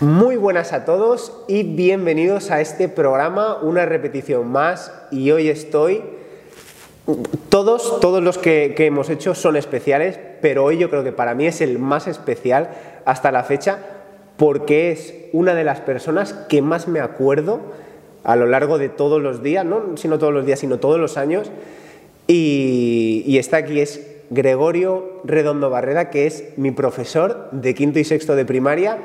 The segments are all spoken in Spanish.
Muy buenas a todos y bienvenidos a este programa, una repetición más y hoy estoy... Todos, todos los que, hemos hecho son especiales, pero hoy yo creo que para mí es el más especial hasta la fecha porque es una de las personas que más me acuerdo a lo largo de todos los días, no sino todos los días, sino todos los años. Y, y está aquí, es Gregorio Redondo Barrera, que es mi profesor de quinto y sexto de primaria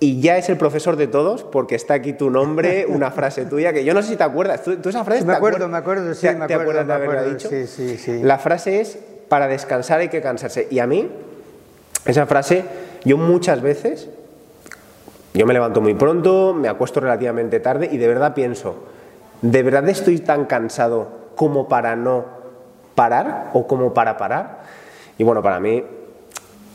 y ya es el profesor de todos porque está aquí tu nombre, una frase tuya que yo no sé si te acuerdas. ¿Tú, esa frase? Me acuerdo, me acuerdo, sí, ¿Te, me te acuerdo, acuerdas de haberla dicho? sí, sí, sí. La frase es, para descansar hay que cansarse. Y a mí, esa frase, yo muchas veces, yo me levanto muy pronto, me acuesto relativamente tarde y de verdad pienso, ¿de verdad estoy tan cansado como para no parar o como para parar? Y bueno, para mí,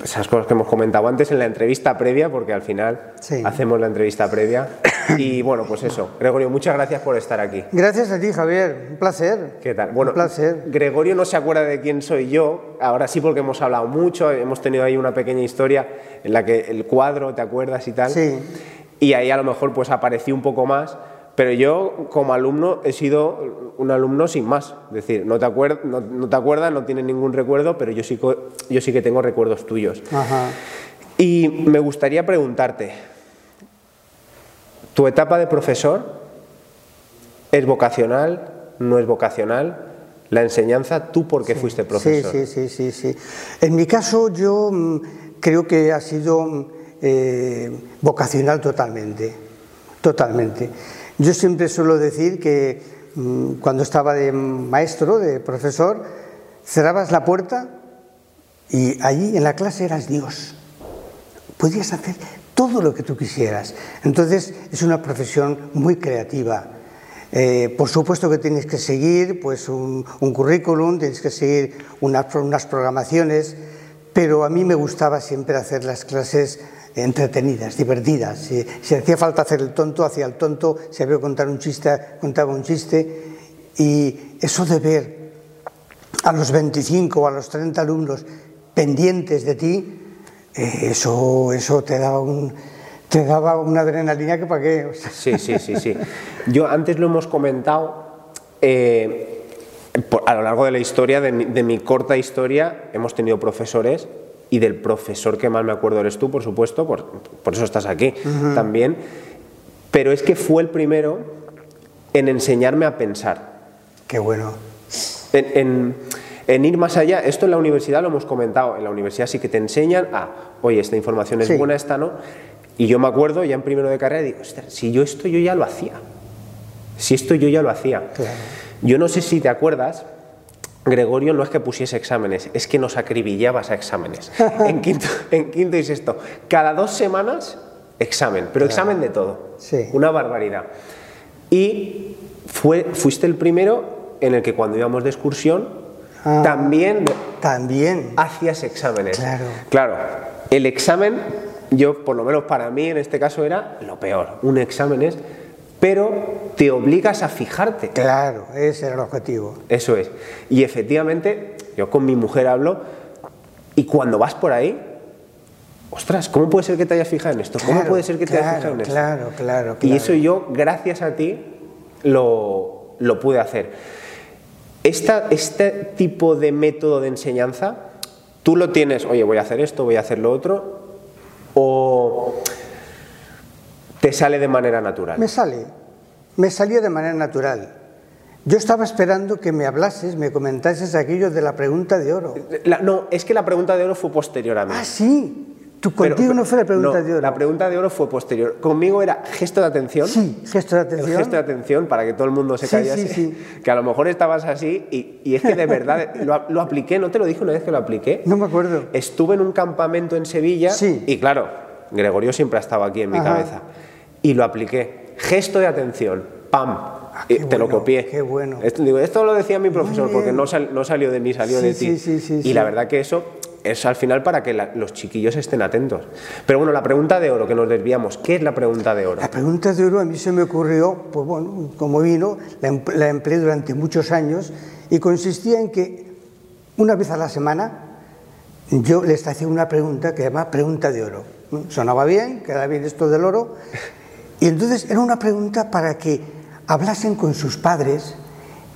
esas cosas que hemos comentado antes en la entrevista previa, porque al final Sí. hacemos la entrevista previa. Y bueno, pues eso. Gregorio, muchas gracias por estar aquí. Gracias a ti, Javier. Un placer. ¿Qué tal? Bueno, Un placer. Gregorio no se acuerda de quién soy yo, ahora sí porque hemos hablado mucho, hemos tenido ahí una pequeña historia en la que el cuadro, ¿te acuerdas y tal? Sí. Y ahí a lo mejor pues apareció un poco más, pero yo como alumno he sido un alumno sin más, es decir, no te, acuer- no, no te acuerdas, no tienes ningún recuerdo, pero yo sí, co- yo sí que tengo recuerdos tuyos. Ajá. Y me gustaría preguntarte, ¿tu etapa de profesor es vocacional, no es vocacional? La enseñanza, ¿tú por qué fuiste profesor? Sí, sí, sí, sí, sí. En mi caso, yo mm, creo que ha sido mm, eh, vocacional totalmente. Totalmente. Yo siempre suelo decir que mm, cuando estaba de maestro, de profesor, cerrabas la puerta y allí en la clase eras Dios. podías hacer todo lo que tú quisieras. Entonces es una profesión muy creativa. Eh, por supuesto que tienes que seguir pues, un, un currículum, tienes que seguir unas, unas programaciones, pero a mí me gustaba siempre hacer las clases entretenidas, divertidas. Si, si hacía falta hacer el tonto, hacía el tonto, si había contar un chiste, contaba un chiste. Y eso de ver a los 25 o a los 30 alumnos pendientes de ti, eh, eso, eso te daba un, te daba una adrenalina que para qué. O sea, Sí, sí, sí, sí. Yo antes lo hemos comentado, eh, por- a lo largo de la historia, de mi, de mi corta historia, hemos tenido profesores y del profesor que más me acuerdo eres tú, por supuesto, por, por eso estás aquí también, pero es que fue el primero en enseñarme a pensar, qué bueno. en, en- en ir más allá. Esto en la universidad lo hemos comentado, en la universidad sí que te enseñan a, oye, esta información es Sí. buena, esta no. Y yo me acuerdo ya en primero de carrera, digo, "Ostras, si yo esto yo ya lo hacía. Si esto yo ya lo hacía. Claro. Yo no sé si te acuerdas, Gregorio no es que pusiese exámenes, es que nos acribillabas a exámenes. en, quinto, en quinto y sexto. Cada dos semanas, examen, pero examen de todo. Sí. Una barbaridad. Y fue, fuiste el primero en el que cuando íbamos de excursión, Ah. también También. hacías exámenes. Claro. Claro, el examen, yo por lo menos para mí en este caso era lo peor. Un examen es, pero te obligas a fijarte. Claro, ese era el objetivo. Eso es. Y efectivamente, yo con mi mujer hablo, y cuando vas por ahí, ostras, ¿cómo puede ser que te hayas fijado en esto? ¿Cómo Claro, puede ser que te hayas fijado en esto? Claro, claro, Y claro. eso yo, gracias a ti, lo, lo pude hacer. Esta, este tipo de método de enseñanza, tú lo tienes, oye, voy a hacer esto, voy a hacer lo otro, o te sale de manera natural. Me sale, me salía de manera natural. Yo estaba esperando que me hablases, me comentases aquello de la pregunta de oro. La- no, es que la pregunta de oro fue posterior a mí. Ah, sí. Tú Pero- contigo no fue la pregunta no, de oro. La pregunta de oro fue posterior. Conmigo era gesto de atención. Sí, gesto de El atención. gesto de atención para que todo el mundo se Sí, callase. sí, sí. Que a lo mejor estabas así y, y es que de verdad lo, lo apliqué, ¿no te lo dije una vez que lo apliqué? No me acuerdo. Estuve en un campamento en Sevilla Sí. y claro, Gregorio siempre ha estado aquí en mi Ajá. cabeza. Y lo apliqué. Gesto de atención. ¡Pam! Ah, te lo copié. qué bueno. Esto, digo, esto lo decía mi profesor porque no, sal- no salió de mí, salió Sí, de ti. sí, sí, sí, y la verdad que eso es al final para que la- los chiquillos estén atentos. Pero bueno, la pregunta de oro, que nos desviamos. ¿Qué es la pregunta de oro? La pregunta de oro a mí se me ocurrió, pues bueno, como vino, la, la empleé durante muchos años y consistía en que una vez a la semana yo les hacía una pregunta que se llama pregunta de oro. sonaba bien, quedaba bien esto del oro. Y entonces era una pregunta para que hablasen con sus padres,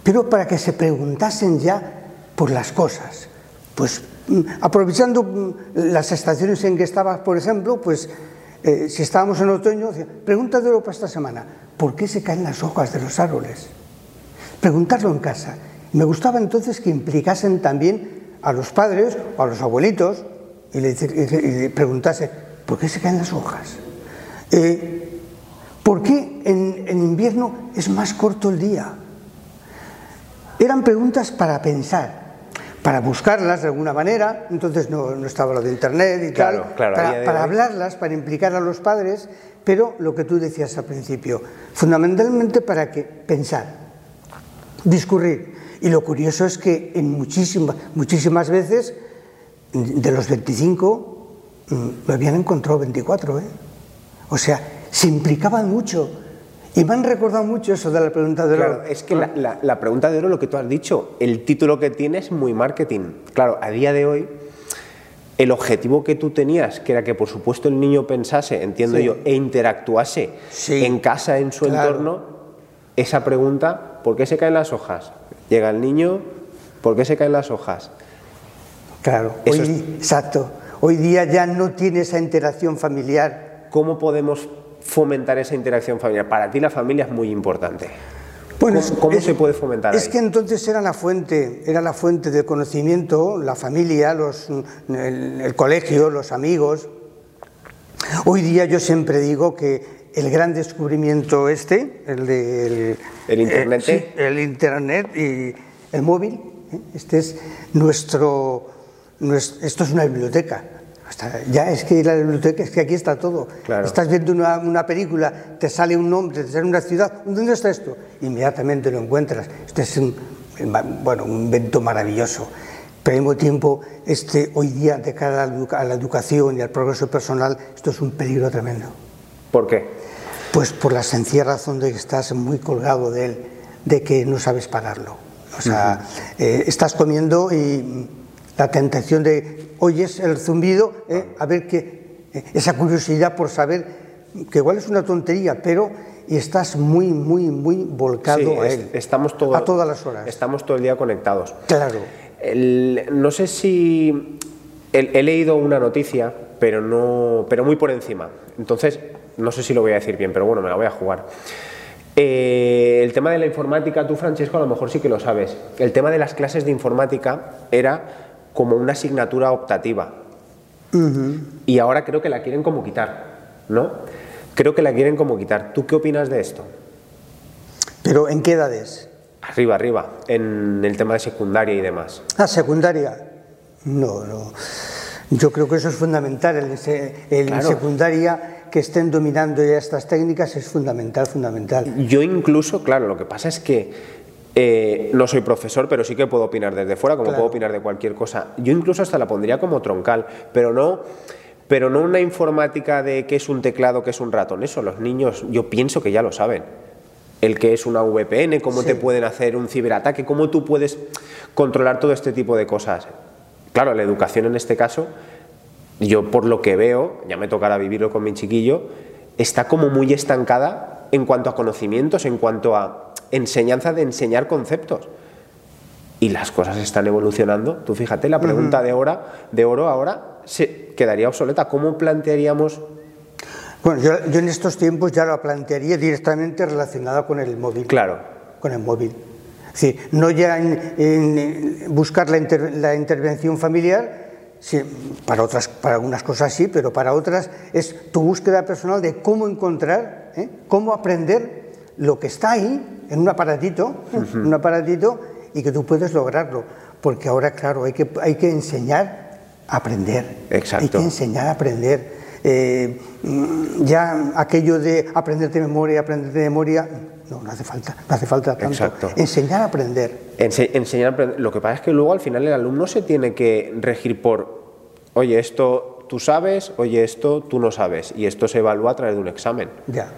pero para que se preguntasen ya por las cosas. Pues mm, aprovechando mm, las estaciones en que estabas, por ejemplo, pues eh, si estábamos en otoño, oro para esta semana, ¿por qué se caen las hojas de los árboles? Preguntarlo en casa. Me gustaba entonces que implicasen también a los padres o a los abuelitos y le, preguntase, ¿por qué se caen las hojas? Eh, ¿Por qué en, invierno es más corto el día? Eran preguntas para pensar, para buscarlas de alguna manera, entonces no, estaba lo de internet y tal, para, para hablarlas, para implicar a los padres, pero lo que tú decías al principio, fundamentalmente para que pensar, discurrir. Y lo curioso es que en muchísimas, muchísimas veces, de los 25, mm, me habían encontrado 24. ¿eh? O sea, se implicaban mucho. Y me han recordado mucho eso de la pregunta de oro. Claro, es que la, la, pregunta de oro, lo que tú has dicho, el título que tiene es muy marketing. Claro, a día de hoy, el objetivo que tú tenías, que era que por supuesto el niño pensase, entiendo yo, e interactuase en casa, en su entorno, esa pregunta, ¿por qué se caen las hojas? Llega el niño, ¿por qué se caen las hojas? Claro, exacto. Hoy día ya no tiene esa interacción familiar. ¿Cómo podemos fomentar esa interacción familiar? Para ti la familia es muy importante. Bueno, ¿Cómo, se puede fomentar? Es que entonces era la fuente, era la fuente de conocimiento, la familia, los, el, colegio, los amigos. Hoy día yo siempre digo que el gran descubrimiento este, el de el internet, eh, el internet y el móvil, ¿eh? este es nuestro, esto es una biblioteca. Ya es que la biblioteca, es que aquí está todo. Estás viendo una, película, te sale un nombre, te sale una ciudad, ¿dónde está esto? Inmediatamente lo encuentras. Este es un, bueno, un invento maravilloso. Pero al mismo tiempo, este, hoy día, de cara a la educación y al progreso personal, esto es un peligro tremendo. ¿Por qué? Pues por la sencilla razón de que estás muy colgado de él, de que no sabes pararlo. O sea, eh, estás comiendo y la tentación de oyes el zumbido, eh, a ver qué, eh, esa curiosidad por saber que igual es una tontería, pero y estás muy, muy, muy volcado a él. Estamos todo, a todas las horas. Estamos todo el día conectados. Claro. no sé si he, leído una noticia, pero no, pero muy por encima. Entonces no sé si lo voy a decir bien, pero bueno, me la voy a jugar. Eh, el tema de la informática, tú Francesco a lo mejor sí que lo sabes. El tema de las clases de informática era como una asignatura optativa. Y ahora creo que la quieren como quitar, ¿no? Creo que la quieren como quitar. ¿Tú qué opinas de esto? ¿Pero en qué edades? Arriba, arriba, en el tema de secundaria y demás. Ah, secundaria. No, no. Yo creo que eso es fundamental. En, secundaria que estén dominando ya estas técnicas es fundamental, fundamental. Yo incluso, claro, lo que pasa es que eh, no soy profesor, pero sí que puedo opinar desde fuera, como puedo opinar de cualquier cosa. Yo incluso hasta la pondría como troncal, pero no, pero no una informática de qué es un teclado, qué es un ratón. Eso los niños, yo pienso que ya lo saben. El que es una VPN, cómo te pueden hacer un ciberataque, cómo tú puedes controlar todo este tipo de cosas. Claro, la educación en este caso yo por lo que veo, ya me tocará vivirlo con mi chiquillo, está como muy estancada en cuanto a conocimientos, en cuanto a enseñanza de enseñar conceptos. Y las cosas están evolucionando. Tú fíjate, la pregunta de, hora, de oro ahora se quedaría obsoleta. ¿Cómo plantearíamos bueno, yo, en estos tiempos ya lo plantearía directamente relacionada con el móvil. Claro. Con el móvil. Es no ya en, buscar la, la, intervención familiar, Sí, para, otras, para algunas cosas sí, pero para otras es tu búsqueda personal de cómo encontrar, ¿eh? cómo aprender lo que está ahí en un aparatito, un aparatito y que tú puedes lograrlo. Porque ahora, claro, hay que, hay que enseñar a aprender. Exacto. Hay que enseñar a aprender. Eh, ya aquello de aprender de memoria, aprender de memoria, no, no hace falta, no hace falta tanto. Exacto. Enseñar a aprender. enseñar a aprender. Lo que pasa es que luego al final el alumno se tiene que regir por, oye, esto tú sabes, oye, esto tú no sabes, y esto se evalúa a través de un examen. Ya.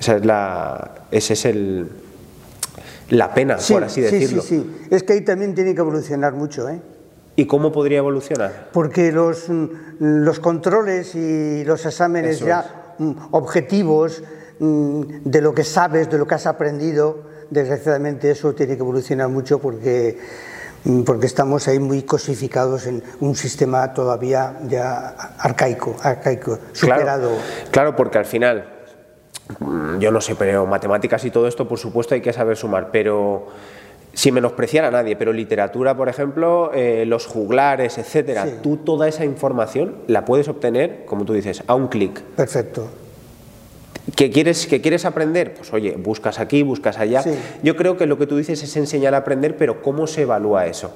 Esa es la, ese es el, la pena, por así decirlo. Sí, sí, sí. Es que ahí también tiene que evolucionar mucho, ¿eh? ¿Y cómo podría evolucionar? Porque los, los controles y los exámenes Eso ya mm, objetivos de lo que sabes, de lo que has aprendido, desgraciadamente eso tiene que evolucionar mucho porque, mm, porque estamos ahí muy cosificados en un sistema todavía ya arcaico, arcaico superado. Claro, claro, porque al final, mm, yo no sé, pero matemáticas y todo esto, por supuesto, hay que saber sumar, pero sin menospreciar a nadie, pero literatura, por ejemplo, eh, los juglares, etcétera, Sí. tú toda esa información la puedes obtener, como tú dices, a un clic. Perfecto. ¿Que quieres, ¿Que quieres aprender? Pues oye, buscas aquí, buscas allá. Sí. Yo creo que lo que tú dices es enseñar a aprender, pero ¿cómo se evalúa eso?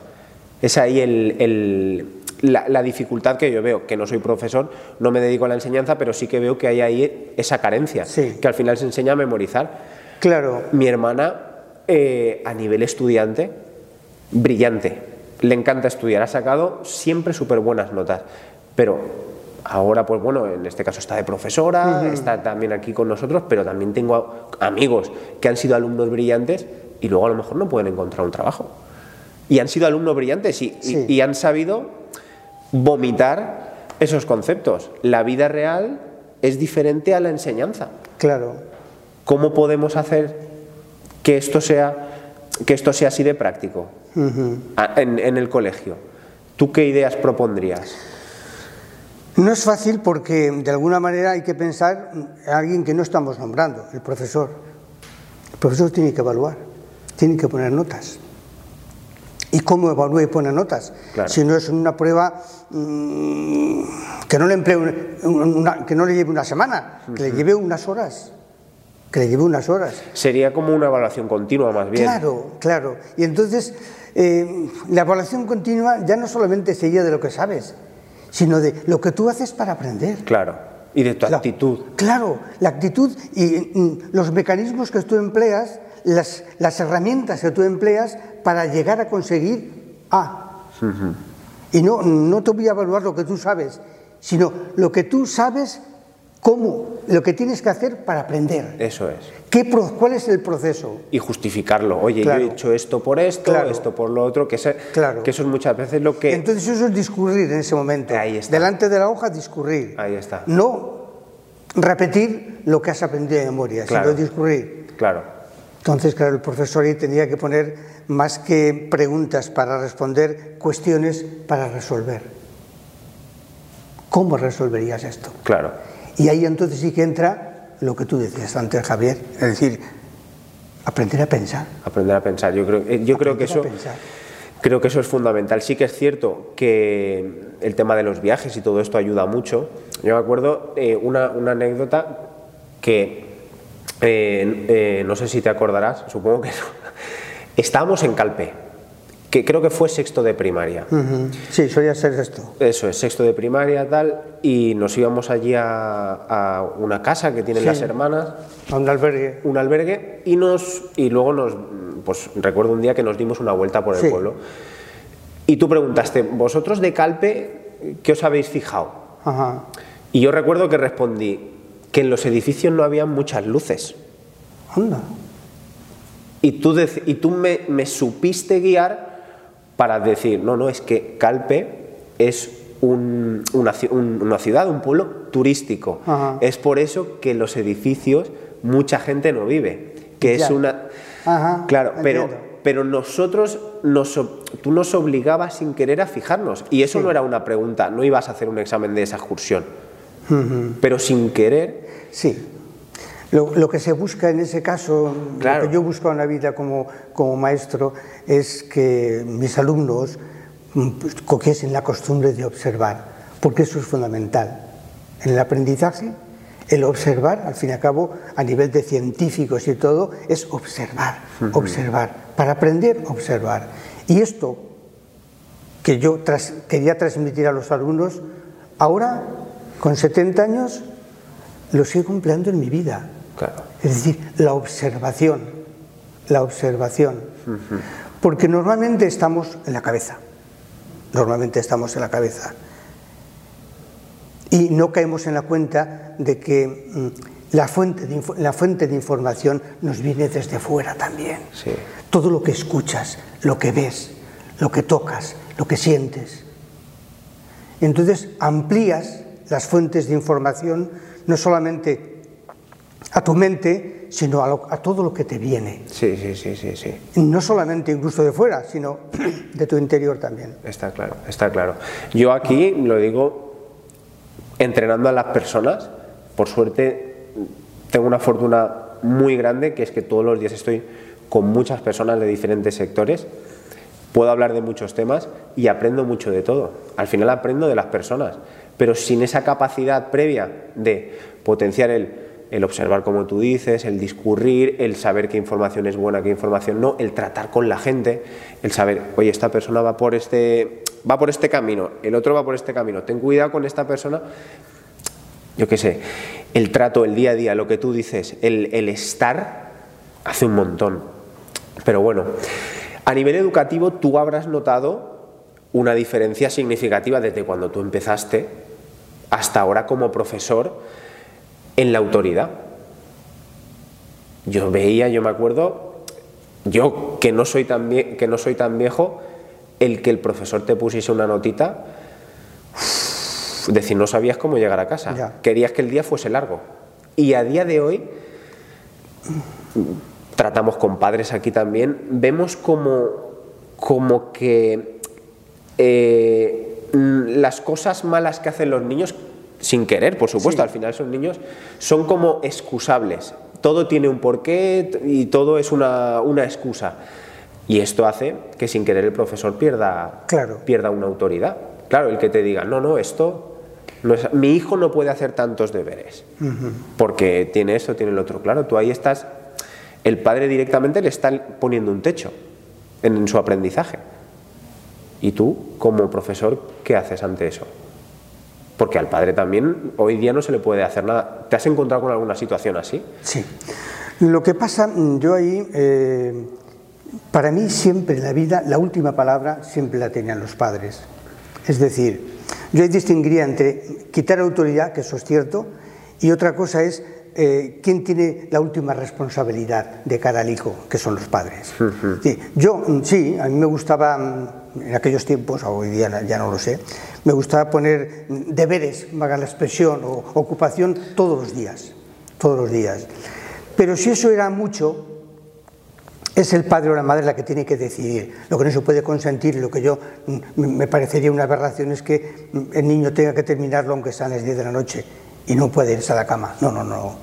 Es ahí el- el- la, la dificultad que yo veo, que no soy profesor, no me dedico a la enseñanza, pero sí que veo que hay ahí esa carencia, Sí. que al final se enseña a memorizar. Claro, Mi hermana, eh, a nivel estudiante, brillante, le encanta estudiar, ha sacado siempre súper buenas notas, pero ahora, pues bueno, en este caso está de profesora, está también aquí con nosotros, pero también tengo amigos que han sido alumnos brillantes y luego a lo mejor no pueden encontrar un trabajo. Y han sido alumnos brillantes y, y- Sí. y han sabido vomitar esos conceptos. La vida real es diferente a la enseñanza. claro. ¿Cómo podemos hacer que esto sea, que esto sea así de práctico en el colegio? ¿Tú qué ideas propondrías? No es fácil porque de alguna manera hay que pensar en alguien que no estamos nombrando, el profesor. El profesor tiene que evaluar, tiene que poner notas. ¿Y cómo evalúa y pone notas? Claro. Si no es una prueba mm, que, no le emplee un- una- que no le lleve una semana, que le lleve unas horas. Que le lleve unas horas. Sería como una evaluación continua más bien. Claro, claro. Y entonces eh, la evaluación continua ya no solamente sería de lo que sabes, sino de lo que tú haces para aprender. Claro. Y de tu La- actitud. Claro, la actitud y mm, los mecanismos que tú empleas, las, las herramientas que tú empleas para llegar a conseguir A. Y no, no te voy a evaluar lo que tú sabes, sino lo que tú sabes, cómo, lo que tienes que hacer para aprender. Eso es. ¿Qué pro- ¿Cuál es el proceso? Y justificarlo. Oye, Claro. yo he hecho esto por esto, Claro. esto por lo otro, que, ese- Claro. que eso es muchas veces lo que... Entonces eso es discurrir en ese momento. Ahí está. Delante de la hoja, discurrir. Ahí está. No repetir lo que has aprendido de memoria, Claro. sino discurrir. Claro. Entonces, claro, el profesor ahí tenía que poner más que preguntas para responder, cuestiones para resolver. ¿Cómo resolverías esto? Claro. Y ahí entonces sí que entra lo que tú decías antes, Javier, es decir, aprender a pensar. Aprender a pensar. Yo creo, eh, yo creo que eso... Creo que eso es fundamental. Sí que es cierto que el tema de los viajes y todo esto ayuda mucho. Yo me acuerdo eh, una, una anécdota que eh, eh, no sé si te acordarás, supongo que no. Estábamos en Calpe, que creo que fue sexto de primaria. Ujú. Sí, solía ser esto. Eso es, sexto de primaria, tal, y nos íbamos allí a, a una casa que tienen Sí. las hermanas, A un albergue. un albergue, y, nos, y luego nos, pues recuerdo un día que nos dimos una vuelta por el Sí. pueblo. Y tú preguntaste, ¿vosotros de Calpe qué os habéis fijado? Ajá. Y yo recuerdo que respondí que en los edificios no había muchas luces. Anda. Y tú, y tú me, me supiste guiar para decir, no, no, es que Calpe es un- una, un- una ciudad, un pueblo turístico. Ajá. Es por eso que los edificios mucha gente no vive, que es una... Ajá, claro, pero, entiendo. pero nosotros, nos, tú nos obligabas sin querer a fijarnos. Y eso Sí. no era una pregunta, no ibas a hacer un examen de esa excursión. Pero sin querer, Sí. Lo, lo que se busca en ese caso, Claro. lo que yo busco en la vida como, como maestro, es que mis alumnos mm, pues, cogiesen la costumbre de observar, porque eso es fundamental. En el aprendizaje, el observar, al fin y al cabo, a nivel de científicos y todo, es observar, observar. Para aprender, observar. Y esto que yo tras- quería transmitir a los alumnos, ahora, con 70 años, lo sigo empleando en mi vida. Claro, Es decir, la observación, la observación. Porque normalmente estamos en la cabeza, normalmente estamos en la cabeza. Y no caemos en la cuenta de que mm, la fuente de, la fuente de información nos viene desde fuera también. sí. Todo lo que escuchas, lo que ves, lo que tocas, lo que sientes. Entonces amplías las fuentes de información no solamente a tu mente, sino a, todo lo que te viene. Sí, sí, sí, sí, sí. No solamente incluso de fuera, sino de tu interior también. Está claro, está claro. Yo aquí lo digo entrenando a las personas, por suerte tengo una fortuna muy grande que es que todos los días estoy con muchas personas de diferentes sectores puedo hablar de muchos temas y aprendo mucho de todo. Al final aprendo de las personas, pero sin esa capacidad previa de potenciar el, observar como tú dices, el discurrir, el saber qué información es buena, qué información no, el tratar con la gente, el saber, oye, esta persona va por este, va por este camino, el otro va por este camino, ten cuidado con esta persona, yo qué sé, el trato, el día a día, lo que tú dices, el, el estar, hace un montón. Pero bueno, a nivel educativo, tú habrás notado una diferencia significativa desde cuando tú empezaste hasta ahora como profesor en la autoridad. Yo veía, yo me acuerdo, yo que no soy tan, que no soy tan viejo, el que el profesor te pusiese una notita, decir, no sabías cómo llegar a casa, querías que el día fuese largo. Y a día de hoy tratamos con padres aquí también, vemos como, como que eh, las cosas malas que hacen los niños, sin querer, por supuesto, al final son niños, son como excusables. Todo tiene un porqué y todo es una, excusa. Y esto hace que sin querer el profesor pierda, pierda una autoridad. Claro, el que te diga, no, no, esto no es, mi hijo no puede hacer tantos deberes, porque tiene esto, tiene el otro. Claro, tú ahí estás el padre directamente le está poniendo un techo en, su aprendizaje. ¿Y tú, como profesor, qué haces ante eso? Porque al padre también hoy día no se le puede hacer nada. ¿Te has encontrado con alguna situación así? Sí. Lo que pasa, yo ahí, eh, para mí siempre en la vida, la última palabra siempre la tenían los padres. Es decir, yo ahí distinguiría entre quitar autoridad, que eso es cierto, y otra cosa es eh, quién tiene la última responsabilidad de cara al hijo, que son los padres. yo, mm, sí, a mí me gustaba, mm, en aquellos tiempos, hoy día ya no lo sé, me gustaba poner deberes, haga la expresión, o ocupación todos los días, todos los días. Pero si eso era mucho, es el padre o la madre la que tiene que decidir. Lo que no se puede consentir, lo que yo mm, me parecería una aberración es que el niño tenga que terminarlo aunque sean las 10 de la noche y no puede irse a la cama. No, no, no.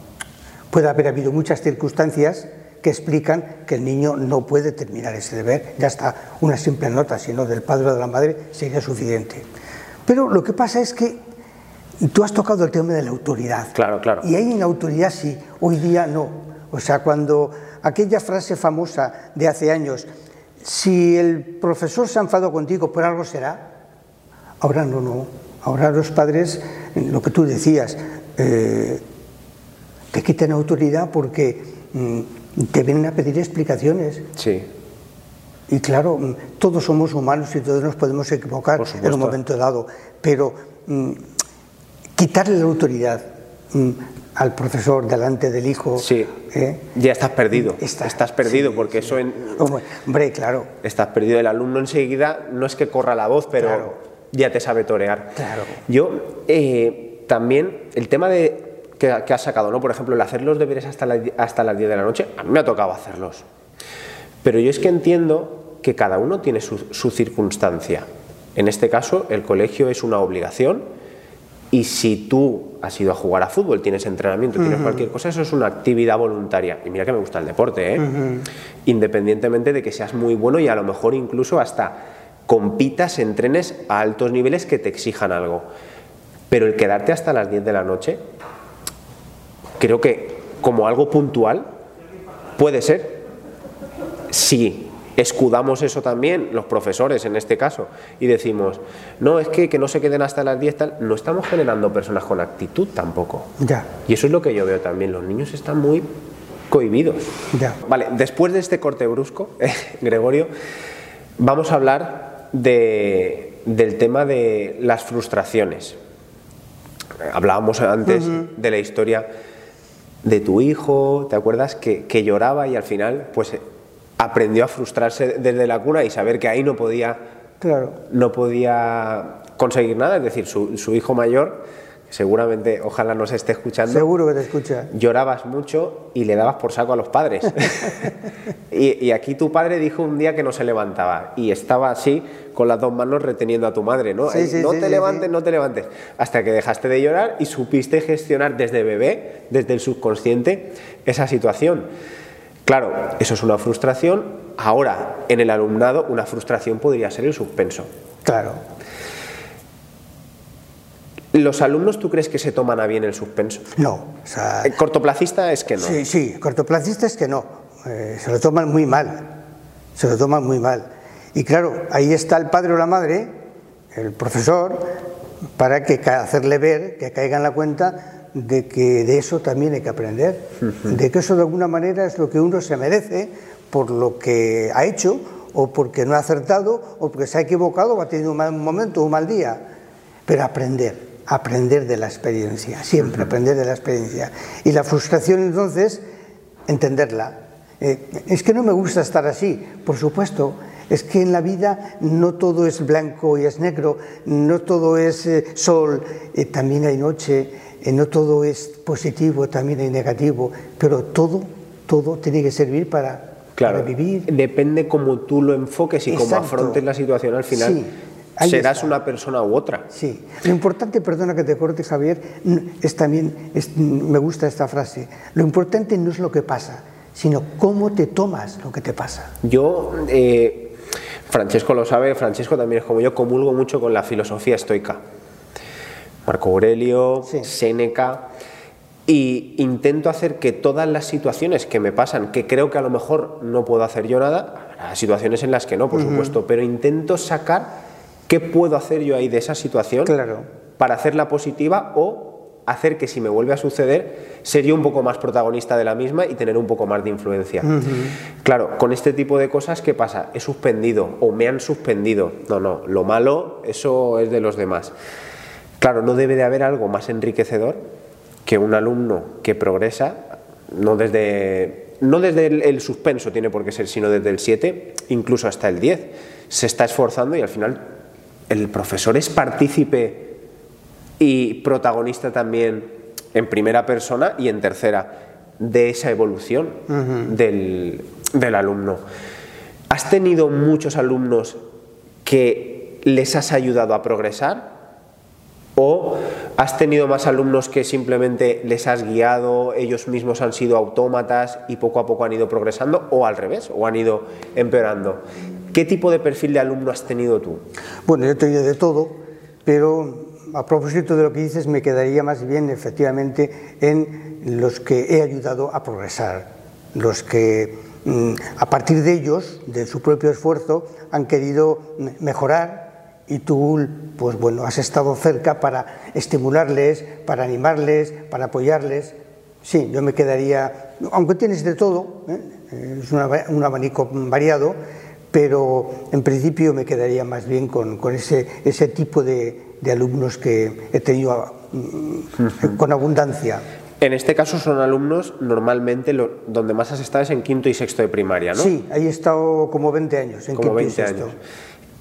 Puede haber habido muchas circunstancias que explican que el niño no puede terminar ese deber. Ya está una simple nota, sino del padre o de la madre sería suficiente. Pero lo que pasa es que tú has tocado el tema de la autoridad. Claro, claro. Y ahí en autoridad sí, hoy día no. O sea, cuando aquella frase famosa de hace años, si el profesor se ha enfadado contigo, por algo será, ahora no, no. Ahora los padres, lo que tú decías, eh, te quiten autoridad porque mm, te vienen a pedir explicaciones. Sí. Y claro, mm, todos somos humanos y todos nos podemos equivocar en un momento dado, pero mm, quitarle la autoridad al profesor delante del hijo. Sí. ¿eh? Ya estás perdido. estás perdido porque eso. En, hombre, claro. Estás perdido. El alumno enseguida no es que corra la voz, pero ya te sabe torear. Claro. Yo eh, también, el tema de que, has sacado, ¿no? Por ejemplo, el hacer los deberes hasta, hasta las 10 de la noche, a mí me ha tocado hacerlos. Pero yo es que entiendo que cada uno tiene su, circunstancia. En este caso, el colegio es una obligación y si tú has ido a jugar a fútbol, tienes entrenamiento, tienes cualquier cosa, eso es una actividad voluntaria. Y mira que me gusta el deporte, ¿eh? independientemente de que seas muy bueno y a lo mejor incluso hasta compitas, entrenes a altos niveles que te exijan algo. Pero el quedarte hasta las 10 de la noche, creo que como algo puntual puede ser. Si escudamos eso también, los profesores en este caso, y decimos, no, es que, que no se queden hasta las 10, tal, no estamos generando personas con actitud tampoco. Ya. Y eso es lo que yo veo también, los niños están muy cohibidos. Ya. Vale, después de este corte brusco, Gregorio, vamos a hablar del tema de las frustraciones. Hablábamos antes de la historia de tu hijo, ¿te acuerdas? Que, lloraba y al final, pues aprendió a frustrarse desde la cuna y saber que ahí no podía, Claro. no podía conseguir nada. Es decir, su, su hijo mayor, seguramente, ojalá nos esté escuchando, Seguro que te escucha. llorabas mucho y le dabas por saco a los padres. y, y aquí tu padre dijo un día que no se levantaba y estaba así con las dos manos reteniendo a tu madre, ¿no? Sí, Ahí, sí, no sí, te levantes, no te levantes. Hasta que dejaste de llorar y supiste gestionar desde bebé, desde el subconsciente, esa situación. Claro, eso es una frustración. Ahora, en el alumnado, una frustración podría ser el suspenso. Claro. ¿Los alumnos tú crees que se toman a bien el suspenso? No. O sea, El cortoplacista es que no. Sí, sí, cortoplacistas que no, eh, se lo toman muy mal, se lo toman muy mal. Y claro, ahí está el padre o la madre, el profesor, para que hacerle ver, que caiga en la cuenta de que de eso también hay que aprender, de que eso de alguna manera es lo que uno se merece por lo que ha hecho o porque no ha acertado o porque se ha equivocado o ha tenido un mal momento un mal día. Pero aprender, aprender de la experiencia, siempre aprender de la experiencia. Y la frustración entonces, entenderla. Eh, es que no me gusta estar así, por supuesto. Es que en la vida no todo es blanco y es negro, no todo es eh, sol, eh, también hay noche, no todo es positivo, también hay negativo, pero todo, todo tiene que servir para, Claro, para vivir. depende cómo tú lo enfoques y cómo Exacto. afrontes la situación al final. Sí, serás está. una persona u otra. Sí, lo importante, perdona que te corte Javier, es también, es- me gusta esta frase, lo importante no es lo que pasa, sino cómo te tomas lo que te pasa. Yo, eh, Francesco lo sabe, Francesco también es como yo, comulgo mucho con la filosofía estoica. Marco Aurelio, Sí. Séneca, y intento hacer que todas las situaciones que me pasan, que creo que a lo mejor no puedo hacer yo nada, habrá situaciones en las que no, por supuesto, pero intento sacar qué puedo hacer yo ahí de esa situación Claro. para hacerla positiva o hacer que si me vuelve a suceder, ser yo un poco más protagonista de la misma y tener un poco más de influencia. Claro, con este tipo de cosas, ¿qué pasa? He suspendido o me han suspendido. No, no, lo malo, eso es de los demás. Claro, no debe de haber algo más enriquecedor que un alumno que progresa, no desde, no desde el, el suspenso tiene por qué ser, sino desde el 7, incluso hasta el 10. Se está esforzando y al final el profesor es partícipe y protagonista también en primera persona y en tercera de esa evolución del, del alumno. ¿Has tenido muchos alumnos que les has ayudado a progresar? ¿O has tenido más alumnos que simplemente les has guiado, ellos mismos han sido autómatas y poco a poco han ido progresando? ¿O al revés? ¿O han ido empeorando? ¿Qué tipo de perfil de alumno has tenido tú? Bueno, yo he tenido de todo, pero a propósito de lo que dices, me quedaría más bien efectivamente en los que he ayudado a progresar, los que mm, a partir de ellos, de su propio esfuerzo, han querido mejorar y tú, pues bueno, has estado cerca para estimularles, para animarles, para apoyarles. Sí, yo me quedaría, aunque tienes de todo, ¿eh? es una- un abanico variado, pero en principio me quedaría más bien con, con ese, ese tipo de, de alumnos que he tenido mm, con abundancia. En este caso son alumnos, normalmente lo- donde más has estado es en quinto y sexto de primaria, ¿no? Sí, ahí he estado como 20 años, en Como quinto y 20 sexto. años.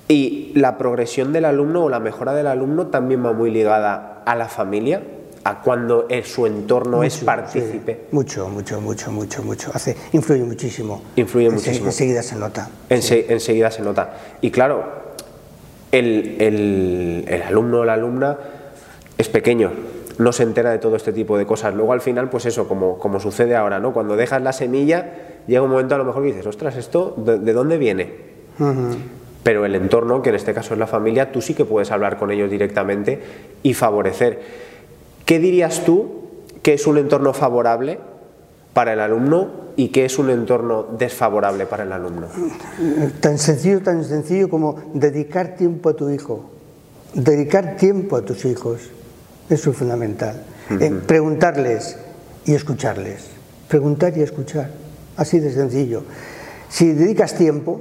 Y la progresión del alumno o la mejora del alumno también va muy ligada a la familia, a cuando en su entorno es partícipe. sí, mucho, mucho, mucho, mucho, mucho. Hace, influye muchísimo. Influye Ense- muchísimo. Enseguida se nota. Ense- enseguida se nota. Y claro, el, el- el alumno o la alumna es pequeño, no se entera de todo este tipo de cosas. Luego al final, pues eso, como, como sucede ahora, ¿no? Cuando dejas la semilla, llega un momento a lo mejor que dices, ostras, ¿esto de, de dónde viene? Pero el entorno, que en este caso es la familia, tú sí que puedes hablar con ellos directamente y favorecer. ¿Qué dirías tú que es un entorno favorable para el alumno y qué es un entorno desfavorable para el alumno? Tan sencillo, tan sencillo como dedicar tiempo a tu hijo, dedicar tiempo a tus hijos, eso es fundamental. Eh, preguntarles y escucharles, preguntar y escuchar, así de sencillo. Si dedicas tiempo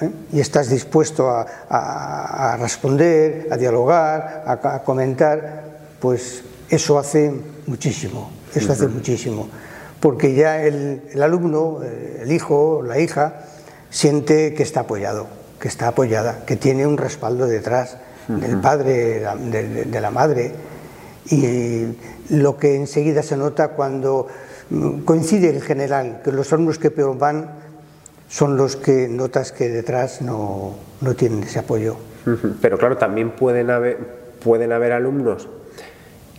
¿eh? y estás dispuesto a, a- a responder, a dialogar, a, a comentar, pues eso hace muchísimo, eso hace muchísimo porque ya el, el alumno, eh, el hijo, la hija, siente que está apoyado, que está apoyada, que tiene un respaldo detrás del padre, de, la madre. Y lo que enseguida se nota cuando mm, coincide en general, que los alumnos que peor van son los que notas que detrás no, no tienen ese apoyo. Pero claro, también pueden haber, pueden haber alumnos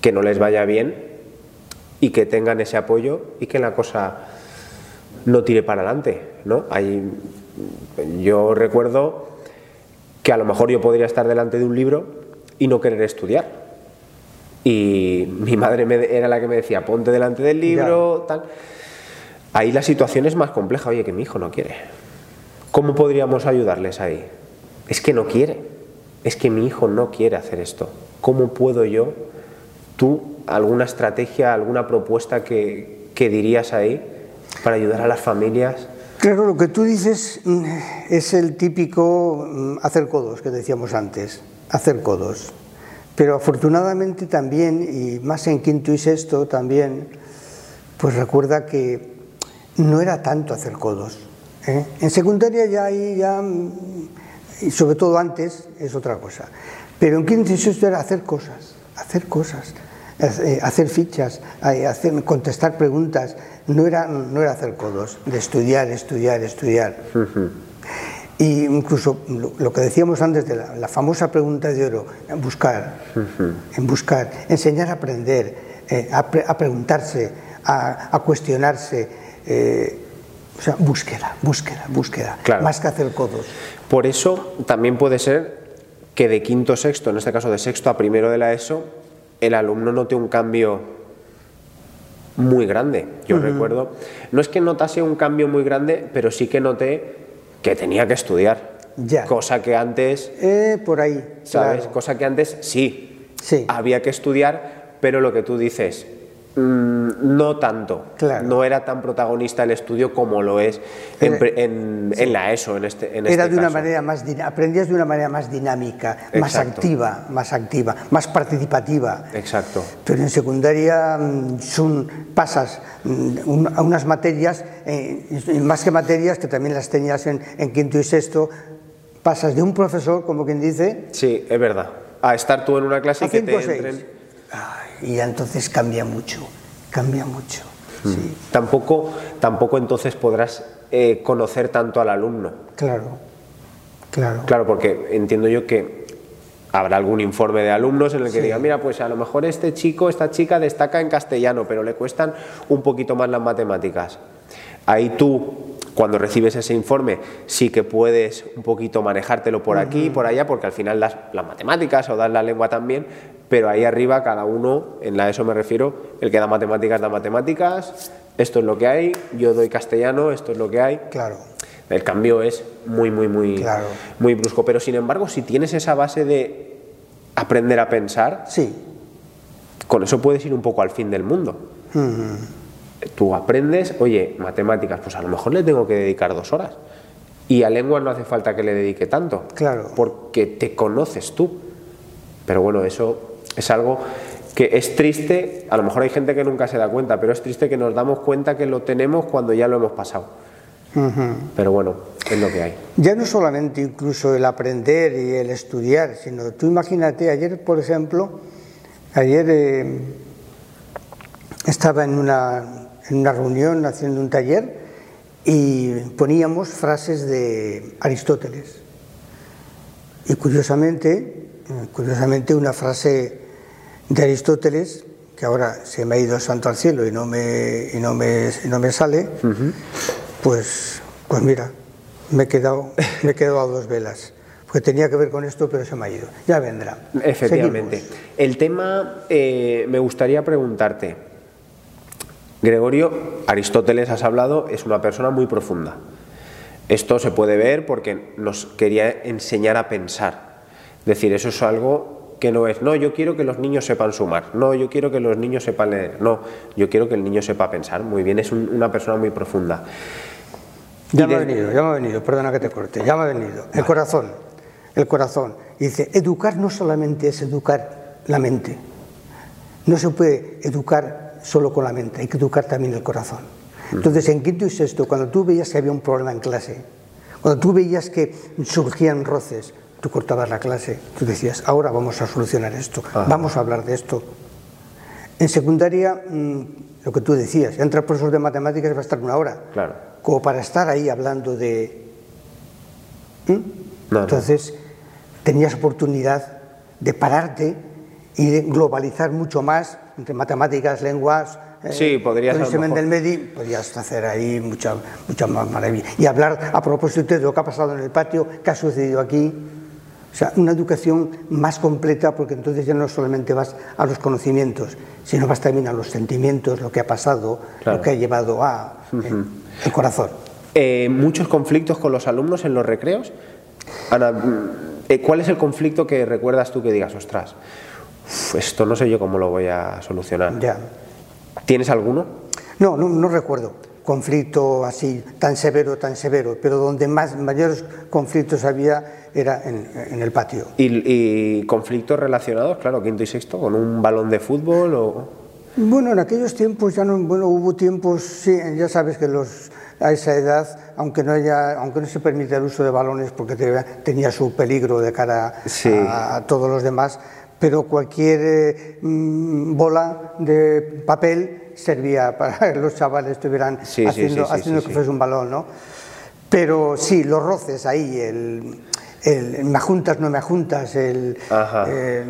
que no les vaya bien y que tengan ese apoyo y que la cosa no tire para adelante, ¿no? Hay, yo recuerdo que a lo mejor yo podría estar delante de un libro y no querer estudiar. Y mi madre me, era la que me decía, ponte delante del libro, tal. Ahí la situación es más compleja, oye, que mi hijo no quiere. ¿Cómo podríamos ayudarles ahí? Es que no quiere, es que mi hijo no quiere hacer esto. ¿Cómo puedo yo, tú, alguna estrategia, alguna propuesta que, dirías ahí para ayudar a las familias? Claro, lo que tú dices mm, es el típico mm, hacer codos que decíamos antes, hacer codos. Pero afortunadamente también, y más en quinto y sexto también, pues recuerda que no era tanto hacer codos. ¿eh? En secundaria ya ahí ya, y sobre todo antes, es otra cosa. Pero en quinto y sexto era hacer cosas, hacer cosas, eh, hacer fichas, eh, hacer, contestar preguntas, no era, no era hacer codos, de estudiar, estudiar, estudiar. Y incluso lo, que decíamos antes de la, famosa pregunta de oro, buscar, en buscar, enseñar a aprender, eh, a, preguntarse, a, cuestionarse. Eh, o sea, búsqueda, búsqueda, búsqueda, más que hacer codos. Por eso también puede ser que de quinto a sexto, en este caso de sexto a primero de la ESO, el alumno note un cambio muy grande. Yo recuerdo, no es que notase un cambio muy grande, pero sí que noté que tenía que estudiar. Ya. Cosa que antes. Eh, por ahí. ¿Sabes? Cosa que antes sí. Sí. Había que estudiar, pero lo que tú dices, no tanto. No era tan protagonista el estudio como lo es en, la ESO en este, en Era este de una manera más aprendías de una manera más dinámica, más activa, más activa, más participativa. Exacto. Pero en secundaria mm, son, pasas mm, a unas materias, eh, más que materias que también las tenías en, quinto y sexto, pasas de un profesor, como quien dice. Sí, es verdad. A estar tú en una clase y que te entren y entonces cambia mucho, cambia mucho. Mm. Sí. Tampoco, tampoco entonces podrás eh, conocer tanto al alumno. Claro, claro. Claro, porque entiendo yo que habrá algún informe de alumnos en el que diga, mira, pues a lo mejor este chico, esta chica destaca en castellano, pero le cuestan un poquito más las matemáticas. Ahí tú cuando recibes ese informe sí que puedes un poquito manejártelo por aquí y por allá, porque al final das las matemáticas o das la lengua también, pero ahí arriba cada uno, en la ESO me refiero, el que da matemáticas da matemáticas, esto es lo que hay, yo doy castellano, esto es lo que hay. Claro. El cambio es muy, muy, muy, muy brusco. Pero sin embargo, si tienes esa base de aprender a pensar, sí. con eso puedes ir un poco al fin del mundo tú aprendes, oye, matemáticas, pues a lo mejor le tengo que dedicar dos horas. Y a lengua no hace falta que le dedique tanto. Claro. Porque te conoces tú. Pero bueno, eso es algo que es triste, a lo mejor hay gente que nunca se da cuenta, pero es triste que nos damos cuenta que lo tenemos cuando ya lo hemos pasado. Pero bueno, es lo que hay. Ya no solamente incluso el aprender y el estudiar, sino tú imagínate, ayer por ejemplo, ayer eh, estaba en una, en una reunión haciendo un taller y poníamos frases de Aristóteles. Y curiosamente, curiosamente una frase de Aristóteles, que ahora se me ha ido santo al cielo y no me, y no me, no me sale, pues, pues mira, me he, quedado, me he quedado a dos velas. Porque tenía que ver con esto, pero se me ha ido. Ya vendrá. Efectivamente. El tema, eh, me gustaría preguntarte, Gregorio, Aristóteles has hablado, es una persona muy profunda. Esto se puede ver porque nos quería enseñar a pensar. Decir, eso es algo que no es, no, yo quiero que los niños sepan sumar, no, yo quiero que los niños sepan leer, no, yo quiero que el niño sepa pensar. Muy bien, es una persona muy profunda. Ya me ha venido, ya me ha venido, perdona que te corte, ya me ha venido. El corazón, el corazón. dice, educar no solamente es educar la mente, no se puede educar solo con la mente, hay que educar también el corazón. Entonces, en quinto y sexto, cuando tú veías que había un problema en clase, Cuando tú veías que surgían roces, tú cortabas la clase, tú decías, ahora vamos a solucionar esto, vamos a hablar de esto. En secundaria, mm, lo que tú decías, entra el profesor de matemáticas y va a estar una hora. Claro. Como para estar ahí hablando de... ¿Mm? Entonces, tenías oportunidad de pararte y de globalizar mucho más entre matemáticas, lenguas, eh, sí, podrías, del medio, podrías hacer ahí mucha, mucha más maravilla. Y hablar a propósito de lo que ha pasado en el patio, qué ha sucedido aquí, sea, una educación más completa porque entonces ya no solamente vas a los conocimientos, sino vas también a los sentimientos, lo que ha pasado, lo que ha llevado a el corazón. Eh, ¿Muchos conflictos con los alumnos en los recreos? Ana, eh, ¿cuál es el conflicto que recuerdas tú que digas, ostras, esto no sé yo cómo lo voy a solucionar? Ya. ¿Tienes alguno? No, no, no recuerdo conflicto así tan severo, tan severo, pero donde más mayores conflictos había era en, el patio. ¿Y, conflictos relacionados, claro, quinto y sexto, con un balón de fútbol o...? Bueno, en aquellos tiempos ya no, bueno, hubo tiempos, sí, ya sabes que los a esa edad, aunque no haya, aunque no se permite el uso de balones porque tenía su peligro de cara a, todos los demás, pero cualquier eh, mm, bola de papel servía para que los chavales estuvieran haciendo, haciendo que fuese un balón, ¿no? Pero sí, los roces ahí, el, el me juntas, no me juntas, el, eh,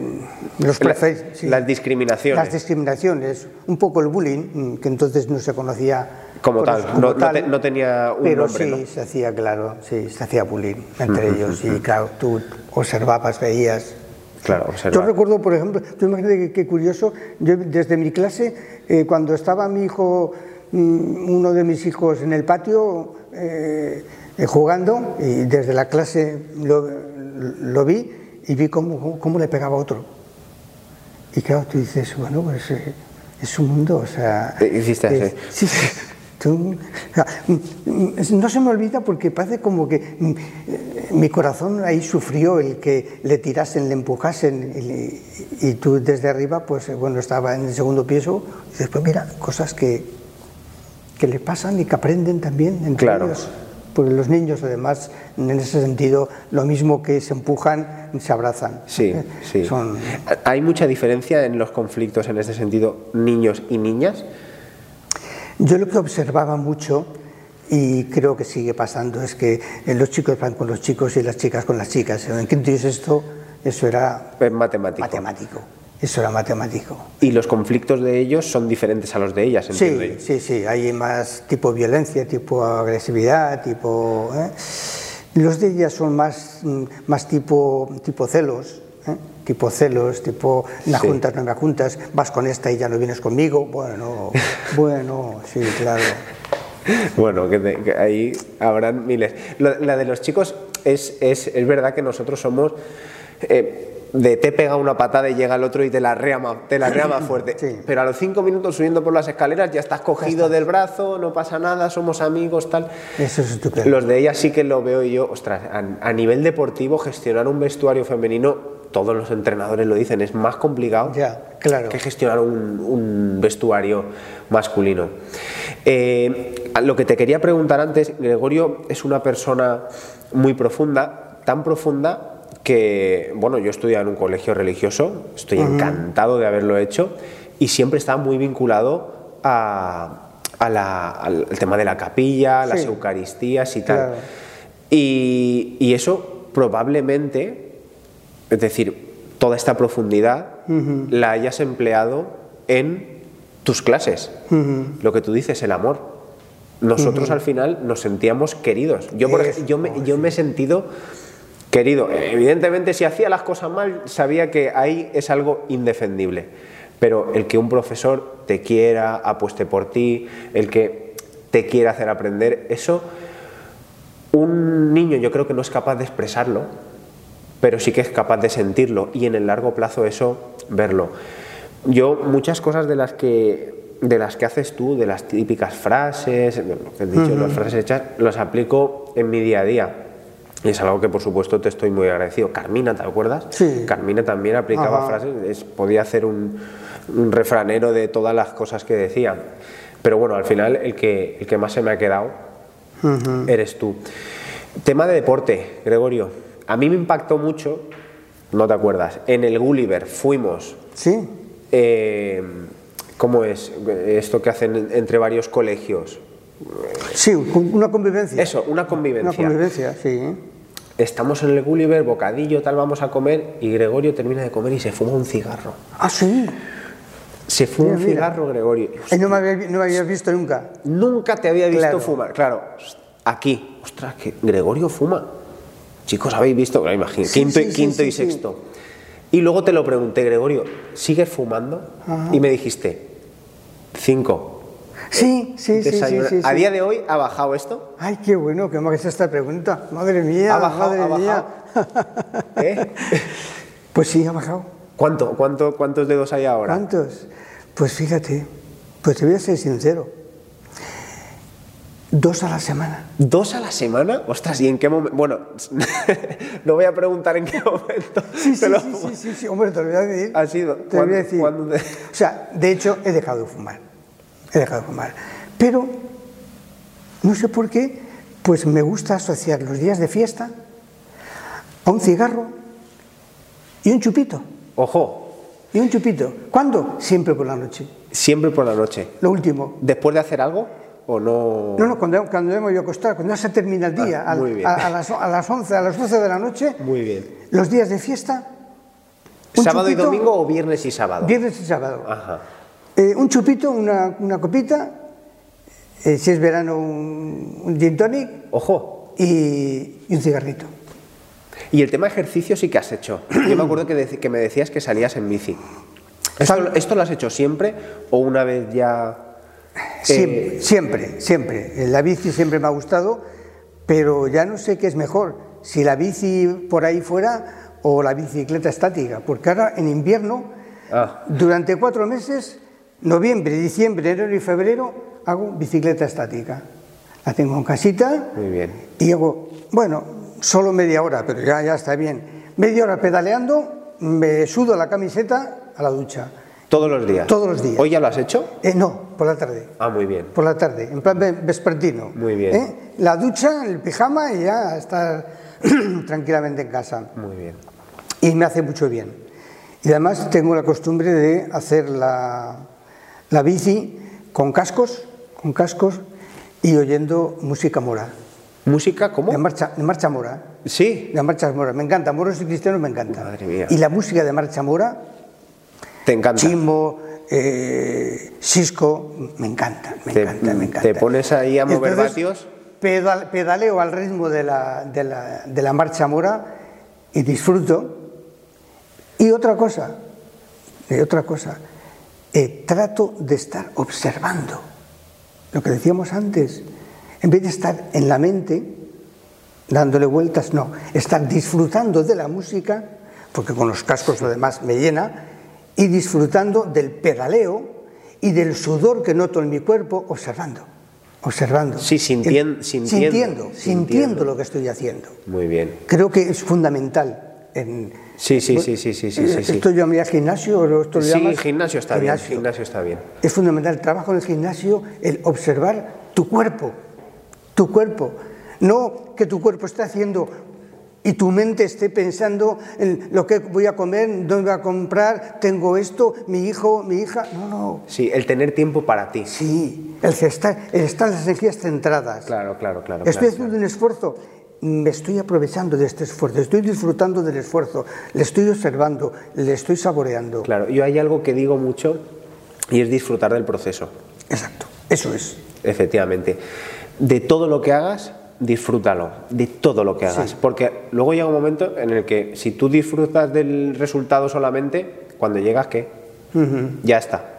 los las discriminaciones. Las discriminaciones, un poco el bullying, mm, que entonces no se conocía como, tal, no, tenía un pero nombre. sí, se hacía, claro, sí, se hacía bullying entre ellos y claro, tú observabas, veías. Claro, Yo recuerdo, por ejemplo, tú imagínate qué curioso, yo desde mi clase eh, cuando estaba mi hijo, mm, uno de mis hijos en el patio eh, eh, jugando, y desde la clase lo, vi y vi cómo, cómo, le pegaba a otro. Y claro, tú dices, bueno, pues es un mundo, o sea... Hiciste así. Sí, no se me olvida porque parece como que mm, mi corazón ahí sufrió el que le tirasen, le empujasen y, tú desde arriba, pues bueno, estaba en el segundo piso y después mira, cosas que, que le pasan y que aprenden también entre ellos. Porque los niños además, en ese sentido, lo mismo que se empujan, se abrazan. Sí, sí. ¿Hay mucha diferencia en los conflictos en ese sentido, niños y niñas? Yo lo que observaba mucho, y creo que sigue pasando, es que los chicos van con los chicos y las chicas con las chicas. En quinto y sexto eso era matemático. matemático. Eso era matemático. ¿Y los conflictos de ellos son diferentes a los de ellas? Sí, sí, sí. Hay más tipo violencia, tipo agresividad, tipo... ¿eh? Los de ellas son más, mm, más tipo, tipo celos. ¿eh? Tipo celos, tipo me juntas, no me juntas, vas con esta y ya no vienes conmigo. Bueno, bueno, sí, claro. Bueno, que, ahí habrán miles. La, de los chicos es, es, es verdad que nosotros somos... Eh, de te pega una patada y llega el otro y te la reama, te la reama fuerte. Pero a los cinco minutos subiendo por las escaleras ya estás cogido del brazo, no pasa nada, somos amigos, tal. Eso es estupendo. Los de ella sí que lo veo y yo, ostras, a, nivel deportivo gestionar un vestuario femenino, todos los entrenadores lo dicen, es más complicado claro. que gestionar un, vestuario masculino. Eh, lo que te quería preguntar antes, Gregorio es una persona muy profunda, tan profunda que, bueno, yo estudié en un colegio religioso, estoy encantado de haberlo hecho y siempre estaba muy vinculado a, al tema de la capilla, las Eucaristías y tal. Y, eso probablemente, es decir, toda esta profundidad la hayas empleado en tus clases. Lo que tú dices, el amor. Nosotros al final nos sentíamos queridos. Yo, por yo, me, yo me he sentido Querido, evidentemente si hacía las cosas mal, sabía que ahí es algo indefendible. Pero el que un profesor te quiera, apueste por ti, el que te quiera hacer aprender, eso un niño yo creo que no es capaz de expresarlo, pero sí que es capaz de sentirlo y en el largo plazo eso verlo. Yo muchas cosas de las que de las que haces tú, de las típicas frases, que he dicho, las frases hechas, las aplico en mi día a día y es algo que por supuesto te estoy muy agradecido. Carmina, ¿te acuerdas? Sí. Carmina también aplicaba frases, podía hacer un, refranero de todas las cosas que decía. Pero bueno, al final el que, el que más se me ha quedado eres tú. Tema de deporte, Gregorio. A mí me impactó mucho, no te acuerdas, en el Gulliver fuimos. Sí. eh, ¿Cómo es esto que hacen entre varios colegios? Sí, una convivencia. Eso, una convivencia. Una convivencia, sí. Estamos en el Gulliver, bocadillo, tal, vamos a comer y Gregorio termina de comer y se fuma un cigarro. Ah, sí. Se fuma Mira, un mira. cigarro, Gregorio. Ay, no, me había, no me habías visto nunca. Nunca te había visto Claro. fumar. Claro, aquí. Ostras, que Gregorio fuma. Chicos, habéis visto, Claro, imagino, Sí, quinto, y- sí, quinto sí, sexto. Y luego te lo pregunté, Gregorio, ¿sigues fumando? Ajá. Y me dijiste, cinco. Sí, sí, sí, sí, ¿A día de hoy ha bajado esto? Ay, qué bueno que me hagas esta pregunta. Madre mía, ¿Ha bajado? madre ¿Ha mía. ¿Eh? Pues sí, ha bajado. ¿Cuánto, cuánto, ¿Cuántos dedos hay ahora? ¿Cuántos? Pues fíjate, pues te voy a ser sincero. Dos a la semana. ¿Dos a la semana? Ostras, ¿y en qué momento? Bueno, no voy a preguntar en qué momento. Sí, sí, sí, sí, sí, sí, hombre, te lo voy a decir. Ha sido. Te lo voy a ¿Cuándo- decir. te- O sea, de hecho, he dejado de fumar. He dejado de fumar. Pero, no sé por qué, pues me gusta asociar los días de fiesta a un cigarro y un chupito. Ojo, Y un chupito. ¿Cuándo? Siempre por la noche. siempre por la noche. Lo último. ¿Después de hacer algo o no? No, no, cuando, cuando me voy a acostar, cuando ya se termina el día, Ah, bien. a, a las, a las 11, a las 12 de la noche, Muy bien. los días de fiesta. ¿Sábado y domingo o viernes y sábado? Viernes y sábado. Ajá. Eh, un chupito, una, una copita, eh, si es verano un, un gin tonic Ojo. y, y un cigarrito. Y el tema ejercicio sí que has hecho. Yo me acuerdo que, que me decías que salías en bici. ¿Esto, ¿Esto lo has hecho siempre o una vez ya...? Siempre, eh, siempre, siempre. La bici siempre me ha gustado, pero ya no sé qué es mejor, si la bici por ahí fuera o la bicicleta estática, porque ahora en invierno, Ah. durante cuatro meses, noviembre, diciembre, enero y febrero, hago bicicleta estática. La tengo en casita Muy bien. y hago, bueno, solo media hora, pero ya, ya está bien. Media hora pedaleando, me sudo la camiseta a la ducha. Todos los días. Todos los días. ¿Hoy ya lo has hecho? Eh, no, por la tarde Ah, muy bien. por la tarde, en plan ve- vespertino. Muy bien. ¿eh? La ducha, el pijama y ya estar tranquilamente en casa. Muy bien. Y me hace mucho bien. Y además tengo la costumbre de hacer la, la bici con cascos, con cascos y oyendo música mora. ¿Música cómo? De marcha, de marcha mora. Sí. De marcha mora. Me encanta. Moros y cristianos me encanta. Madre mía. Y la música de marcha mora, Te encanta. Chimbo, eh, Cisco, me encanta, me Te- encanta, me encanta. te pones ahí a mover Entonces, vatios. pedal- pedaleo al ritmo de la, de, la, de la marcha mora y disfruto. Y otra cosa, y otra cosa, eh, trato de estar observando lo que decíamos antes, en vez de estar en la mente dándole vueltas, no, estar disfrutando de la música, porque con los cascos lo demás me llena, y disfrutando del pedaleo y del sudor que noto en mi cuerpo, observando, observando. Sí, sintien- sintiendo, sintiendo, sintiendo. lo que estoy haciendo. Muy bien. Creo que es fundamental. En, Sí, sí, sí, sí, sí, sí, sí. ¿Esto llamaría gimnasio o esto lo Sí, llamas? gimnasio está bien. Gimnasio está bien. Es fundamental el trabajo en el gimnasio, el observar tu cuerpo, tu cuerpo. No que tu cuerpo esté haciendo y tu mente esté pensando en lo que voy a comer, dónde voy a comprar, tengo esto, mi hijo, mi hija. No, no. Sí, el tener tiempo para ti. Sí, el, que está, el estar las energías centradas. Claro, claro, claro. Estoy claro, haciendo un esfuerzo, me estoy aprovechando de este esfuerzo, estoy disfrutando del esfuerzo, le estoy observando, le estoy saboreando. Claro, yo hay algo que digo mucho y es disfrutar del proceso, Exacto, eso es. efectivamente. De todo lo que hagas, disfrútalo, de todo lo que hagas. Sí. Porque luego llega un momento en el que si tú disfrutas del resultado solamente, cuando llegas, ¿qué? Ya está.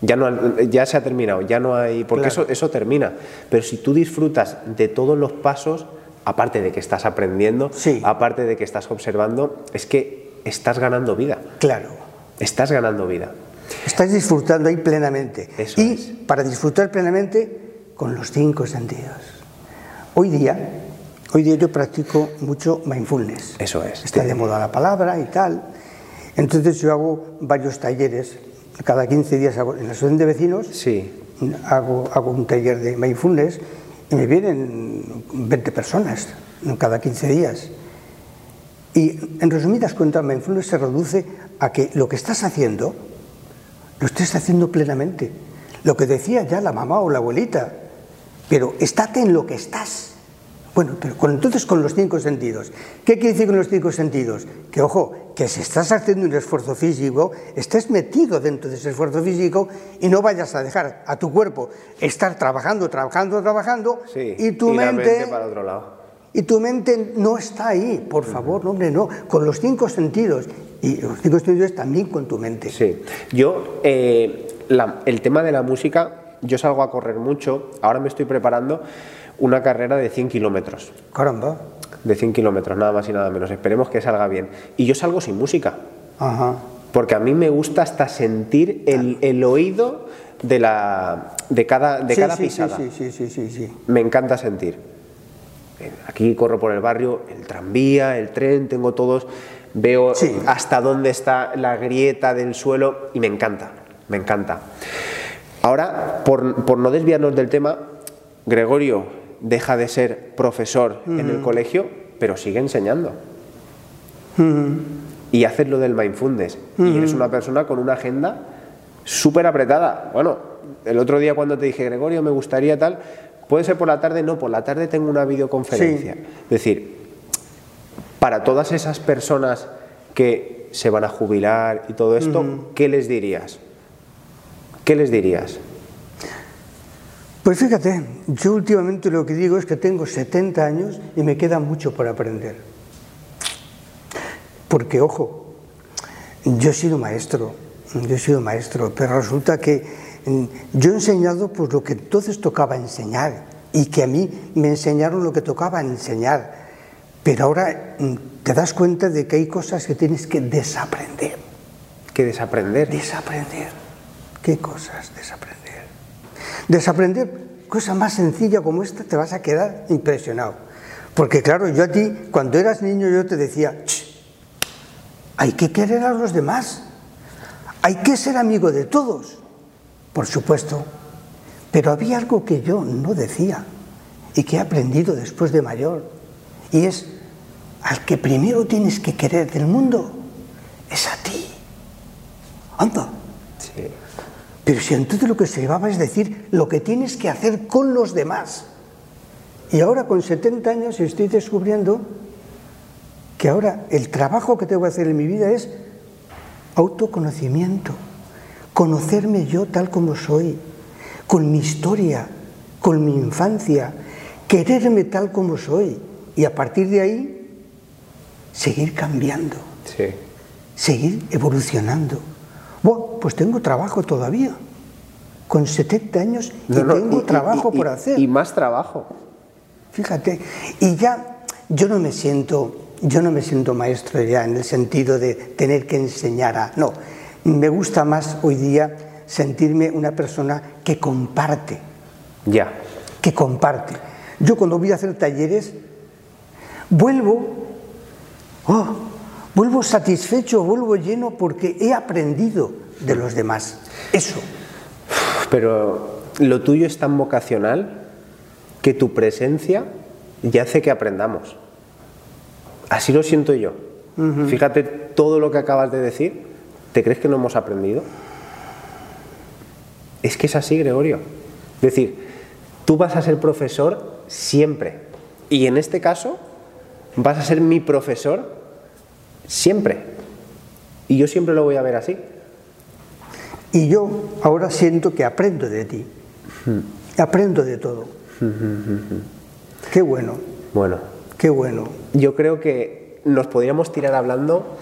Ya, no, ya se ha terminado, ya no hay. Porque Claro. eso, eso termina. Pero si tú disfrutas de todos los pasos, aparte de que estás aprendiendo, Sí. aparte de que estás observando, es que estás ganando vida. Claro. Estás ganando vida. Estás disfrutando ahí plenamente. Eso y es. para disfrutar plenamente con los cinco sentidos. Hoy día, hoy día yo practico mucho mindfulness. Eso es. Está de moda la palabra y tal. Entonces yo hago varios talleres. Cada 15 días hago, en la asociación de vecinos Sí. hago, hago un taller de mindfulness y me vienen 20 personas, cada 15 días. Y en resumidas cuentas, mindfulness se reduce a que lo que estás haciendo, lo estés haciendo plenamente. Lo que decía ya la mamá o la abuelita, pero estate en lo que estás. Bueno, pero entonces con los cinco sentidos. ¿Qué quiere decir con los cinco sentidos? Que ojo, que si estás haciendo un esfuerzo físico, estés metido dentro de ese esfuerzo físico y no vayas a dejar a tu cuerpo estar trabajando, trabajando, trabajando y tu mente, para otro lado. Y tu mente no está ahí, por favor, no, hombre, no, con los cinco sentidos. Y los cinco sentidos también con tu mente. Sí, yo, eh, el tema de la música, yo salgo a correr mucho, ahora me estoy preparando una carrera de 100 kilómetros. Caramba. De 100 kilómetros, nada más y nada menos. Esperemos que salga bien. Y yo salgo sin música. Ajá. Porque a mí me gusta hasta sentir el, oído de, la, de cada, de cada pisada. Sí, sí, sí, sí, sí. Me encanta sentir. Aquí corro por el barrio, el tranvía, el tren, tengo todos, veo hasta dónde está la grieta del suelo y me encanta, me encanta. Ahora, por, por no desviarnos del tema, Gregorio, deja de ser profesor en el colegio, pero sigue enseñando. Y haces lo del mindfulness. Y eres una persona con una agenda súper apretada. Bueno, el otro día cuando te dije, Gregorio, me gustaría tal, puede ser por la tarde, no, por la tarde tengo una videoconferencia. Es decir, para todas esas personas que se van a jubilar y todo esto, ¿qué les dirías? ¿Qué les dirías? Pues fíjate, yo últimamente lo que digo es que tengo 70 años y me queda mucho por aprender. Porque, ojo, yo he sido maestro, yo he sido maestro, pero resulta que mm, yo he enseñado pues lo que entonces tocaba enseñar y que a mí me enseñaron lo que tocaba enseñar. Pero ahora mm, te das cuenta de que hay cosas que tienes que desaprender. ¿Qué desaprender? Desaprender. ¿Qué cosas desaprender? Desaprender cosa más sencilla como esta te vas a quedar impresionado. Porque claro, yo a ti, cuando eras niño, yo te decía, hay que querer a los demás, hay que ser amigo de todos, por supuesto. Pero había algo que yo no decía y que he aprendido después de mayor, y es, al que primero tienes que querer del mundo es a ti. Anda. Pero si entonces lo que se llevaba es decir lo que tienes que hacer con los demás. Y ahora con 70 años estoy descubriendo que ahora el trabajo que tengo que hacer en mi vida es autoconocimiento, conocerme yo tal como soy, con mi historia, con mi infancia, quererme tal como soy y a partir de ahí seguir cambiando, seguir evolucionando. Bueno, pues tengo trabajo todavía. Con 70 años y tengo trabajo por hacer. Y más trabajo. Fíjate, y ya yo no me siento, yo no me siento maestro ya en el sentido de tener que enseñar a. No, me gusta más hoy día sentirme una persona que comparte. Ya. Que comparte. Yo cuando voy a hacer talleres, vuelvo, oh, vuelvo satisfecho, vuelvo lleno porque he aprendido de los demás. Eso. Pero lo tuyo es tan vocacional que tu presencia ya hace que aprendamos. Así lo siento yo. Fíjate todo lo que acabas de decir. ¿Te crees que no hemos aprendido? Es que es así, Gregorio. Es decir, tú vas a ser profesor siempre. Y en este caso, vas a ser mi profesor Siempre. Y yo siempre lo voy a ver así. Y yo ahora siento que aprendo de ti. Aprendo de todo. Qué bueno. Bueno. Qué bueno. Yo creo que nos podríamos tirar hablando.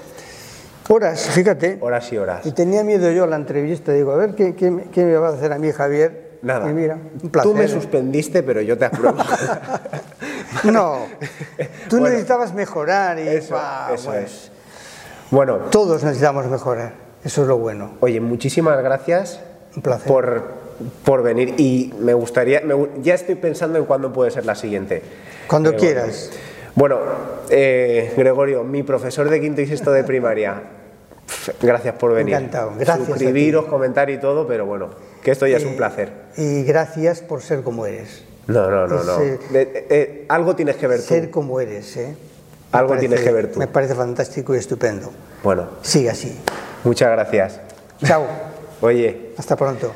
Horas, fíjate. Horas y horas. Y tenía miedo yo a la entrevista. Digo, a ver qué, qué, me va a hacer a mí Javier. Nada. Y mira, un placer. Tú me suspendiste, pero yo te apruebo. no. Tú necesitabas mejorar y eso, eso es. Bueno, todos necesitamos mejorar, eso es lo bueno. Oye, muchísimas gracias Por, por venir y me gustaría, ya estoy pensando en cuándo puede ser la siguiente. Cuando quieras. Bueno, eh, Gregorio, mi profesor de quinto y sexto de primaria, gracias por venir. Encantado, gracias. Suscribiros, comentar y todo, pero bueno, que esto ya es un placer. Y gracias por ser como eres. No, no, no, no. Eh, eh, algo tienes que ver tú. Ser como eres, ¿eh? Me Algo parece- tienes que ver tú. Me parece fantástico y estupendo. Bueno, Sigue así. muchas gracias. Chao. Oye, Hasta pronto.